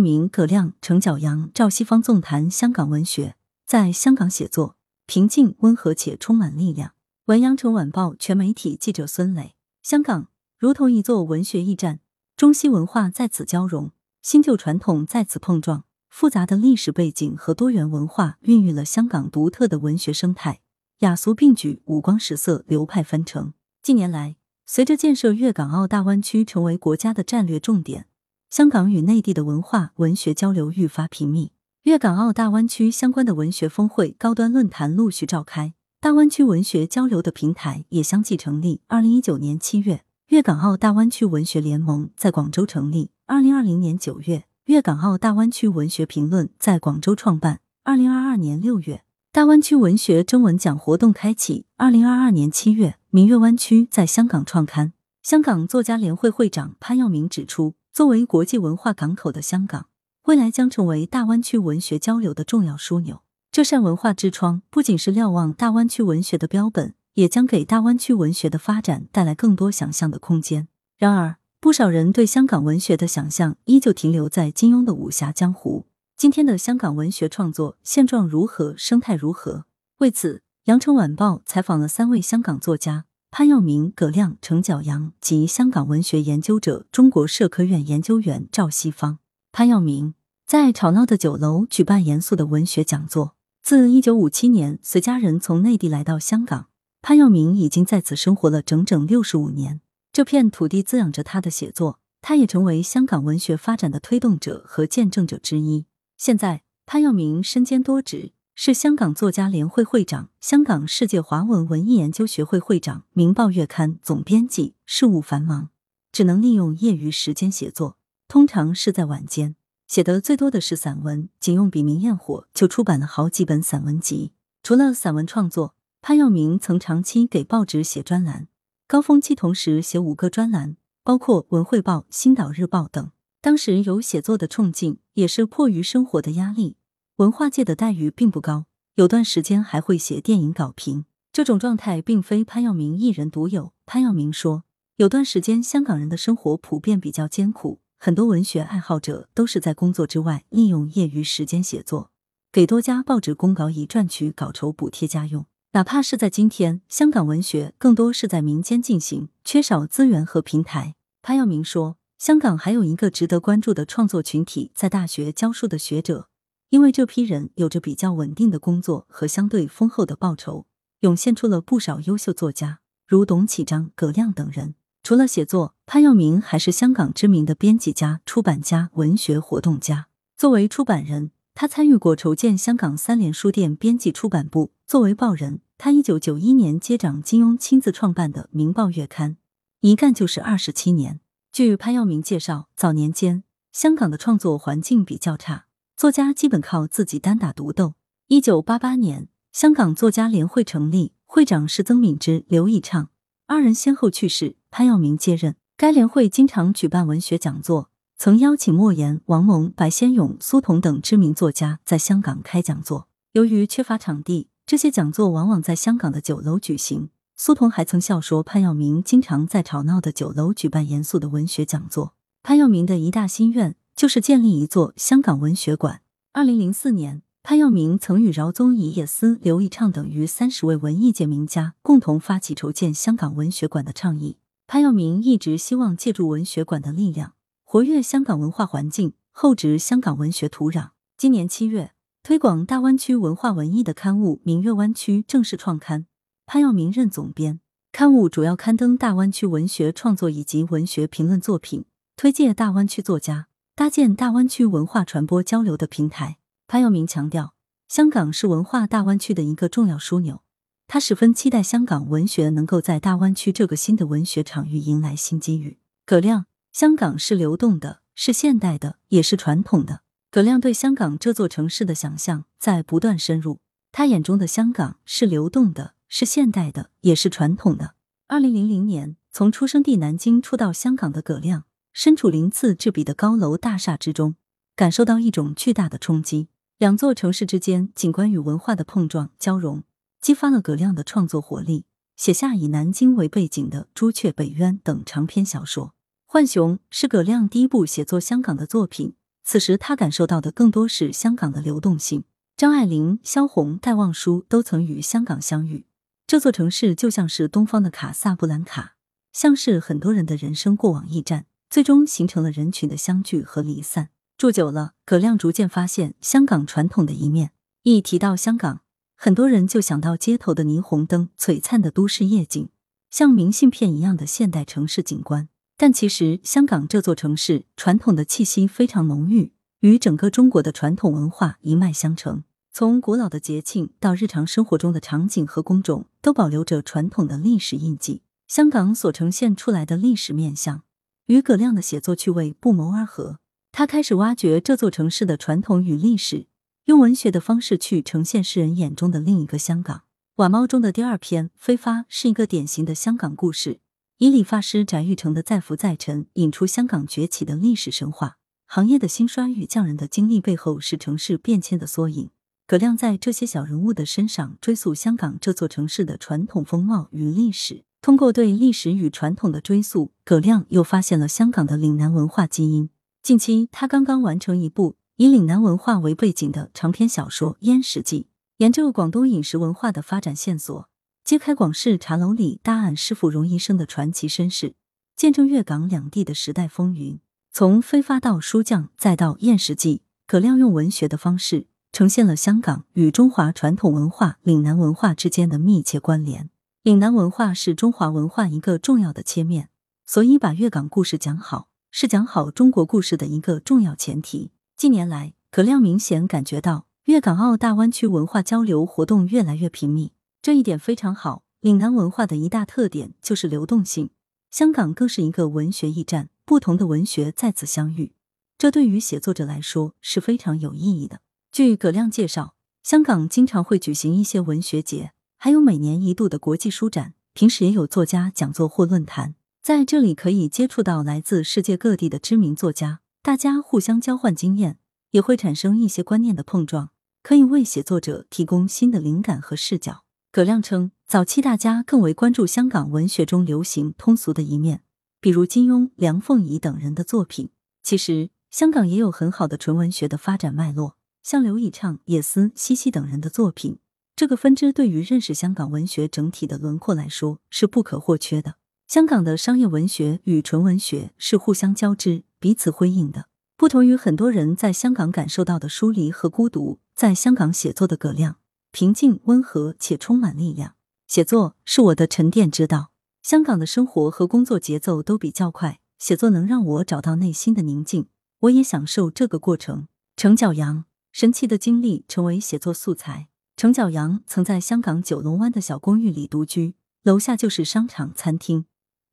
明、葛亮、程角阳、赵西方纵谈香港文学，在香港写作平静、温和且充满力量。文阳城晚报全媒体记者孙磊，香港如同一座文学驿站，中西文化在此交融，新旧传统在此碰撞，复杂的历史背景和多元文化孕育了香港独特的文学生态，雅俗并举，五光十色，流派纷呈。近年来，随着建设粤港澳大湾区成为国家的战略重点，香港与内地的文化文学交流愈发频密，粤港澳大湾区相关的文学峰会、高端论坛陆续召开。大湾区文学交流的平台也相继成立。二零一九年七月，粤港澳大湾区文学联盟在广州成立；二零二零年九月，粤港澳大湾区文学评论在广州创办；二零二二年六月，大湾区文学征文奖活动开启；二零二二年七月，明月湾区在香港创刊。香港作家联会会长潘耀明指出，作为国际文化港口的香港，未来将成为大湾区文学交流的重要枢纽。这扇文化之窗不仅是瞭望大湾区文学的标本，也将给大湾区文学的发展带来更多想象的空间。然而，不少人对香港文学的想象依旧停留在金庸的武侠江湖。今天的香港文学创作现状如何？生态如何？为此，《羊城晚报》采访了三位香港作家潘耀明、葛亮、程角阳及香港文学研究者、中国社科院研究员赵西方。潘耀明在吵闹的酒楼举办严肃的文学讲座。自一九五七年随家人从内地来到香港，潘耀明已经在此生活了整整六十五年。这片土地滋养着他的写作，他也成为香港文学发展的推动者和见证者之一。现在，潘耀明身兼多职，是香港作家联会会长、香港世界华文文艺研究学会会长、《明报月刊》总编辑，事务繁忙，只能利用业余时间写作，通常是在晚间。写的最多的是散文，仅用笔名焰火就出版了好几本散文集。除了散文创作，潘耀明曾长期给报纸写专栏，高峰期同时写五个专栏，包括《文汇报》《星岛日报》等。当时有写作的冲劲，也是迫于生活的压力，文化界的待遇并不高，有段时间还会写电影稿评。这种状态并非潘耀明一人独有。潘耀明说，有段时间香港人的生活普遍比较艰苦。很多文学爱好者都是在工作之外利用业余时间写作，给多家报纸公稿以赚取稿酬补贴家用。哪怕是在今天，香港文学更多是在民间进行，缺少资源和平台。潘耀明说，香港还有一个值得关注的创作群体，在大学教书的学者，因为这批人有着比较稳定的工作和相对丰厚的报酬，涌现出了不少优秀作家，如董启章、葛亮等人。除了写作，潘耀明还是香港知名的编辑家、出版家、文学活动家。作为出版人，他参与过筹建香港三联书店编辑出版部；作为报人，他一九九一年接掌金庸亲自创办的《明报月刊》，一干就是二十七年。据潘耀明介绍，早年间香港的创作环境比较差，作家基本靠自己单打独斗。一九八八年，香港作家联会成立，会长是曾敏之、刘以畅。二人先后去世，潘耀明接任。该联会经常举办文学讲座，曾邀请莫言、王蒙、白先勇、苏童等知名作家在香港开讲座。由于缺乏场地，这些讲座往往在香港的酒楼举行。苏童还曾笑说，潘耀明经常在吵闹的酒楼举办严肃的文学讲座。潘耀明的一大心愿就是建立一座香港文学馆。二零零四年。潘耀明曾与饶宗颐、叶思、刘以畅等逾三十位文艺界名家共同发起筹建香港文学馆的倡议。潘耀明一直希望借助文学馆的力量，活跃香港文化环境，厚植香港文学土壤。今年七月，推广大湾区文化文艺的刊物《明月湾区》正式创刊，潘耀明任总编。刊物主要刊登大湾区文学创作以及文学评论作品，推介大湾区作家，搭建大湾区文化传播交流的平台。潘耀明强调，香港是文化大湾区的一个重要枢纽。他十分期待香港文学能够在大湾区这个新的文学场域迎来新机遇。葛亮，香港是流动的，是现代的，也是传统的。葛亮对香港这座城市的想象在不断深入。他眼中的香港是流动的，是现代的，也是传统的。二零零零年，从出生地南京初到香港的葛亮，身处鳞次栉比的高楼大厦之中，感受到一种巨大的冲击。两座城市之间景观与文化的碰撞交融，激发了葛亮的创作活力，写下以南京为背景的《朱雀》《北渊》等长篇小说。《浣熊》是葛亮第一部写作香港的作品，此时他感受到的更多是香港的流动性。张爱玲、萧红、戴望舒都曾与香港相遇。这座城市就像是东方的卡萨布兰卡，像是很多人的人生过往驿站，最终形成了人群的相聚和离散。住久了，葛亮逐渐发现香港传统的一面。一提到香港，很多人就想到街头的霓虹灯、璀璨的都市夜景，像明信片一样的现代城市景观。但其实，香港这座城市传统的气息非常浓郁，与整个中国的传统文化一脉相承。从古老的节庆到日常生活中的场景和工种，都保留着传统的历史印记。香港所呈现出来的历史面相，与葛亮的写作趣味不谋而合。他开始挖掘这座城市的传统与历史，用文学的方式去呈现世人眼中的另一个香港。《晚猫》中的第二篇《飞发》是一个典型的香港故事，以理发师翟玉成的再浮再沉，引出香港崛起的历史神话。行业的兴衰与匠人的经历背后，是城市变迁的缩影。葛亮在这些小人物的身上追溯香港这座城市的传统风貌与历史。通过对历史与传统的追溯，葛亮又发现了香港的岭南文化基因。近期，他刚刚完成一部以岭南文化为背景的长篇小说《燕食记》，沿着广东饮食文化的发展线索，揭开广式茶楼里大案师傅荣医生的传奇身世，见证粤港两地的时代风云。从飞发到书匠，再到《燕食记》，葛亮用文学的方式。呈现了香港与中华传统文化岭南文化之间的密切关联。岭南文化是中华文化一个重要的切面，所以把粤港故事讲好，是讲好中国故事的一个重要前提。近年来，葛亮明显感觉到粤港澳大湾区文化交流活动越来越频密，这一点非常好。岭南文化的一大特点就是流动性，香港更是一个文学驿站，不同的文学在此相遇，这对于写作者来说是非常有意义的。据葛亮介绍，香港经常会举行一些文学节，还有每年一度的国际书展，平时也有作家讲座或论坛，在这里可以接触到来自世界各地的知名作家，大家互相交换经验，也会产生一些观念的碰撞，可以为写作者提供新的灵感和视角。葛亮称，早期大家更为关注香港文学中流行通俗的一面，比如金庸、梁凤仪等人的作品。其实，香港也有很好的纯文学的发展脉络。像刘以畅、叶思、西西等人的作品，这个分支对于认识香港文学整体的轮廓来说是不可或缺的。香港的商业文学与纯文学是互相交织、彼此辉映的。不同于很多人在香港感受到的疏离和孤独，在香港写作的葛亮平静、温和且充满力量。写作是我的沉淀之道。香港的生活和工作节奏都比较快，写作能让我找到内心的宁静，我也享受这个过程。程角阳。神奇的经历成为写作素材。程角阳曾在香港九龙湾的小公寓里独居，楼下就是商场、餐厅，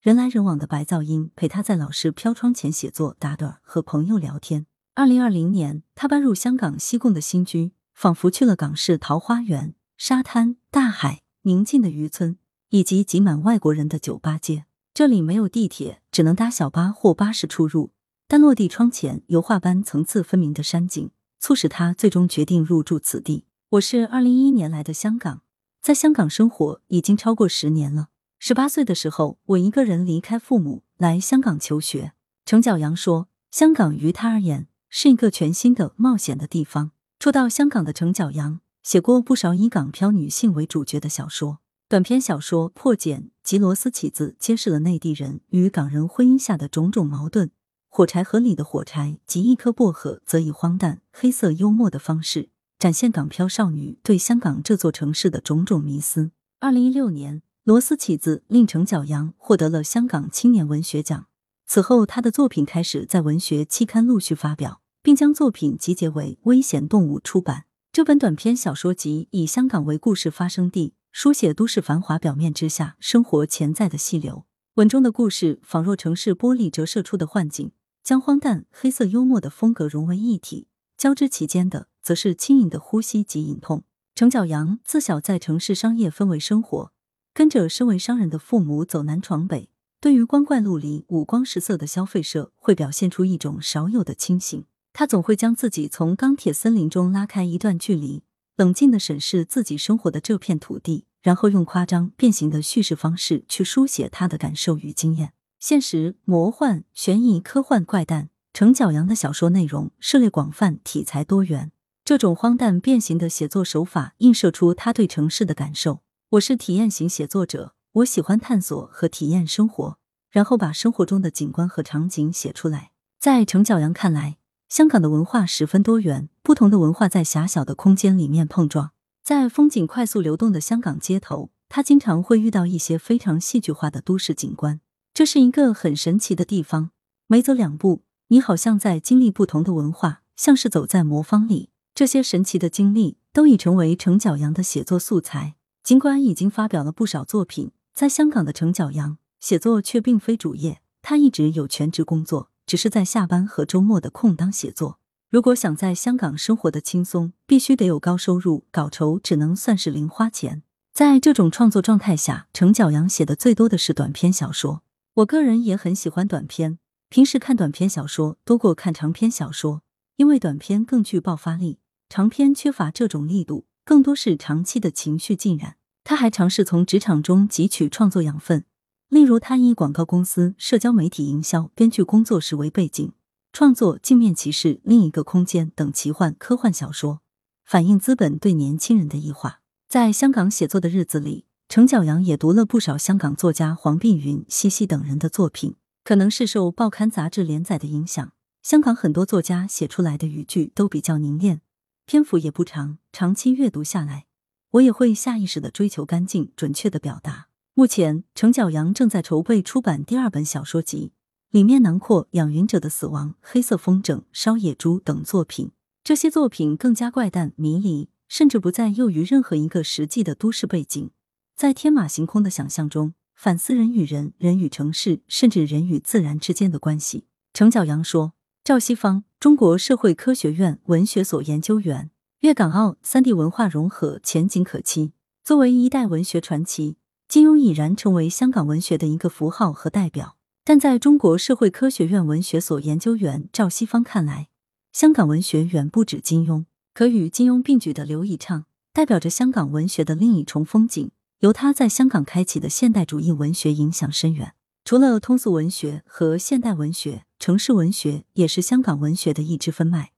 人来人往的白噪音陪他在老式飘窗前写作、打盹和朋友聊天。二零二零年，他搬入香港西贡的新居，仿佛去了港式桃花源，沙滩、大海、宁静的渔村，以及挤满外国人的酒吧街。这里没有地铁，只能搭小巴或巴士出入，但落地窗前油画般层次分明的山景。促使他最终决定入住此地。我是二零一一年来的香港，在香港生活已经超过十年了。十八岁的时候，我一个人离开父母来香港求学。程角阳说，香港于他而言是一个全新的冒险的地方。初到香港的程角阳写过不少以港漂女性为主角的小说，短篇小说《破茧》及《螺丝起子》揭示了内地人与港人婚姻下的种种矛盾。火柴盒里的火柴及一颗薄荷，则以荒诞、黑色幽默的方式展现港漂少女对香港这座城市的种种迷思。二零一六年，《螺丝起子》令程角阳获得了香港青年文学奖。此后，他的作品开始在文学期刊陆续发表，并将作品集结为《危险动物》出版。这本短篇小说集以香港为故事发生地，书写都市繁华表面之下生活潜在的细流。文中的故事仿若城市玻璃折射出的幻境。将荒诞、黑色幽默的风格融为一体，交织其间的则是轻盈的呼吸及隐痛。程角阳自小在城市商业氛围生活，跟着身为商人的父母走南闯北，对于光怪陆离、五光十色的消费社会表现出一种少有的清醒。他总会将自己从钢铁森林中拉开一段距离，冷静的审视自己生活的这片土地，然后用夸张变形的叙事方式去书写他的感受与经验。现实、魔幻、悬疑、科幻、怪诞，程角阳的小说内容涉猎广泛，题材多元。这种荒诞变形的写作手法映射出他对城市的感受。我是体验型写作者，我喜欢探索和体验生活，然后把生活中的景观和场景写出来。在程角阳看来，香港的文化十分多元，不同的文化在狭小的空间里面碰撞。在风景快速流动的香港街头，他经常会遇到一些非常戏剧化的都市景观。这是一个很神奇的地方，每走两步，你好像在经历不同的文化，像是走在魔方里。这些神奇的经历都已成为程角阳的写作素材。尽管已经发表了不少作品，在香港的程角阳写作却并非主业。他一直有全职工作，只是在下班和周末的空当写作。如果想在香港生活的轻松，必须得有高收入，稿酬只能算是零花钱。在这种创作状态下，程角阳写的最多的是短篇小说。我个人也很喜欢短篇，平时看短篇小说多过看长篇小说，因为短篇更具爆发力。长篇缺乏这种力度，更多是长期的情绪浸染。他还尝试从职场中汲取创作养分，例如他以广告公司、社交媒体营销、编剧工作室为背景，创作《镜面骑士》《另一个空间》等奇幻科幻小说，反映资本对年轻人的异化。在香港写作的日子里，程角阳也读了不少香港作家黄碧云、西西等人的作品。可能是受报刊杂志连载的影响，香港很多作家写出来的语句都比较凝练。篇幅也不长，长期阅读下来，我也会下意识的追求干净、准确的表达。目前，程角阳正在筹备出版第二本小说集，里面囊括《养云者的死亡》《黑色风筝》《烧野猪》等作品。这些作品更加怪诞迷离，甚至不再囿于任何一个实际的都市背景，在天马行空的想象中反思人与人、人与城市，甚至人与自然之间的关系。程角阳说。赵西方，中国社会科学院文学所研究员。粤港澳三地文化融合前景可期。作为一代文学传奇，金庸已然成为香港文学的一个符号和代表。但在中国社会科学院文学所研究员赵西方看来，香港文学远不止金庸。可与金庸并举的刘以畅，代表着香港文学的另一重风景。由他在香港开启的现代主义文学影响深远。除了通俗文学和现代文学。城市文学也是香港文学的一支分脉，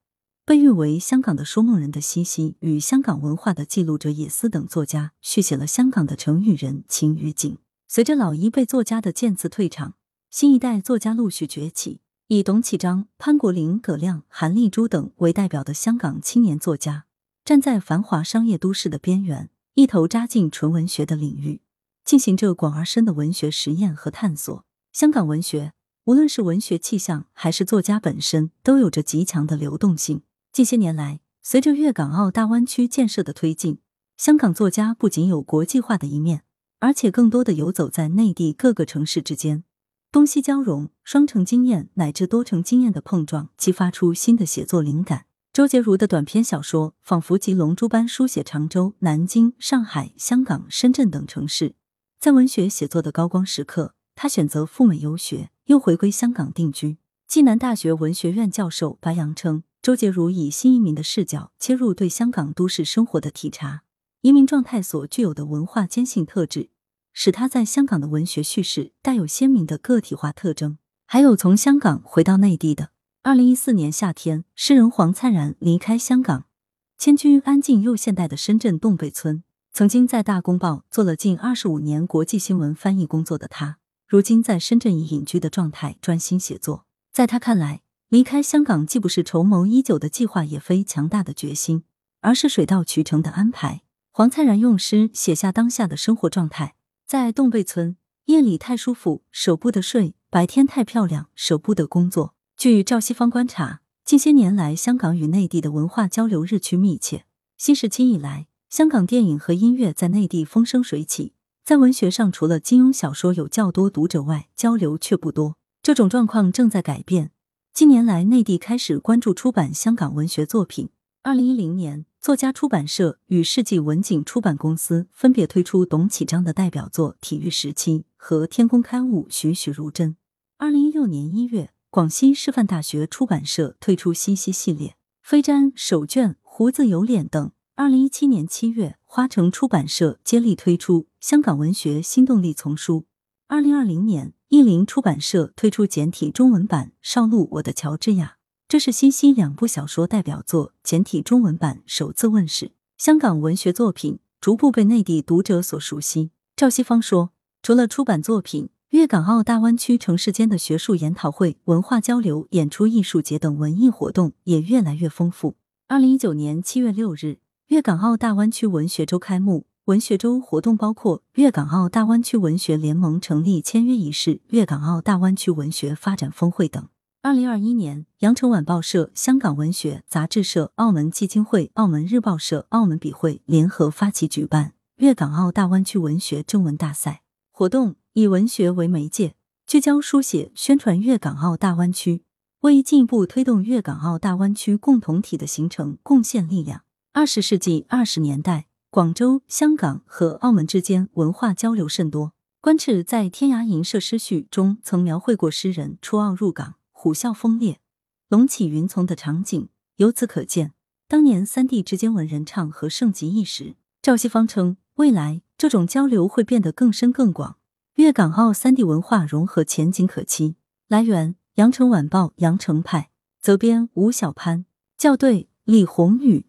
被誉为香港的说梦人的西西与香港文化的记录者野思等作家，续写了香港的城与人、情与景。随着老一辈作家的渐次退场，新一代作家陆续崛起，以董启章、潘国林、葛亮、韩丽珠等为代表的香港青年作家，站在繁华商业都市的边缘，一头扎进纯文学的领域，进行着广而深的文学实验和探索。香港文学。无论是文学气象还是作家本身，都有着极强的流动性。近些年来，随着粤港澳大湾区建设的推进，香港作家不仅有国际化的一面，而且更多的游走在内地各个城市之间，东西交融，双城经验乃至多城经验的碰撞，激发出新的写作灵感。周杰如的短篇小说仿佛集龙珠般书写常州、南京、上海、香港、深圳等城市，在文学写作的高光时刻，他选择赴美游学。又回归香港定居。暨南大学文学院教授白杨称，周杰如以新移民的视角切入对香港都市生活的体察，移民状态所具有的文化坚性特质，使他在香港的文学叙事带有鲜明的个体化特征。还有从香港回到内地的。二零一四年夏天，诗人黄灿然离开香港，迁居安静又现代的深圳洞北村。曾经在大公报做了近二十五年国际新闻翻译工作的他。如今在深圳以隐居的状态专心写作，在他看来，离开香港既不是筹谋已久的计划，也非强大的决心，而是水到渠成的安排。黄灿然用诗写下当下的生活状态：在洞贝村，夜里太舒服，舍不得睡；白天太漂亮，舍不得工作。据赵西方观察，近些年来，香港与内地的文化交流日趋密切。新时期以来，香港电影和音乐在内地风生水起。在文学上，除了金庸小说有较多读者外，交流却不多。这种状况正在改变。近年来，内地开始关注出版香港文学作品。二零一零年，作家出版社与世纪文景出版公司分别推出董启章的代表作《体育时期》和天工开物《栩栩如真》。二零一六年一月，广西师范大学出版社推出西西系列，《飞毡》《手绢》《胡子有脸》等。二零一七年七月，花城出版社接力推出《香港文学新动力丛书》。二零二零年，译林出版社推出简体中文版《少路我的乔治亚》，这是西西两部小说代表作简体中文版首次问世。香港文学作品逐步被内地读者所熟悉。赵西方说，除了出版作品，粤港澳大湾区城市间的学术研讨会、文化交流、演出艺术节等文艺活动也越来越丰富。二零一九年七月六日，粤港澳大湾区文学周开幕。文学周活动包括粤港澳大湾区文学联盟成立签约仪式、粤港澳大湾区文学发展峰会等。二零二一年，羊城晚报社、香港文学杂志社、澳门基金会、澳门日报社、澳门笔会联合发起举办粤港澳大湾区文学征文大赛活动，以文学为媒介，聚焦书写、宣传粤港澳大湾区，为进一步推动粤港澳大湾区共同体的形成贡献力量。二十世纪二十年代。广州、香港和澳门之间文化交流甚多。关赤在《天涯吟社诗序》中曾描绘过诗人出澳入港、虎啸风烈、龙起云从的场景，由此可见，当年三地之间文人唱和盛极一时。赵西方称，未来这种交流会变得更深更广，粤港澳三地文化融合前景可期。来源：羊城晚报羊城派，责编吴小潘，校对：李红宇。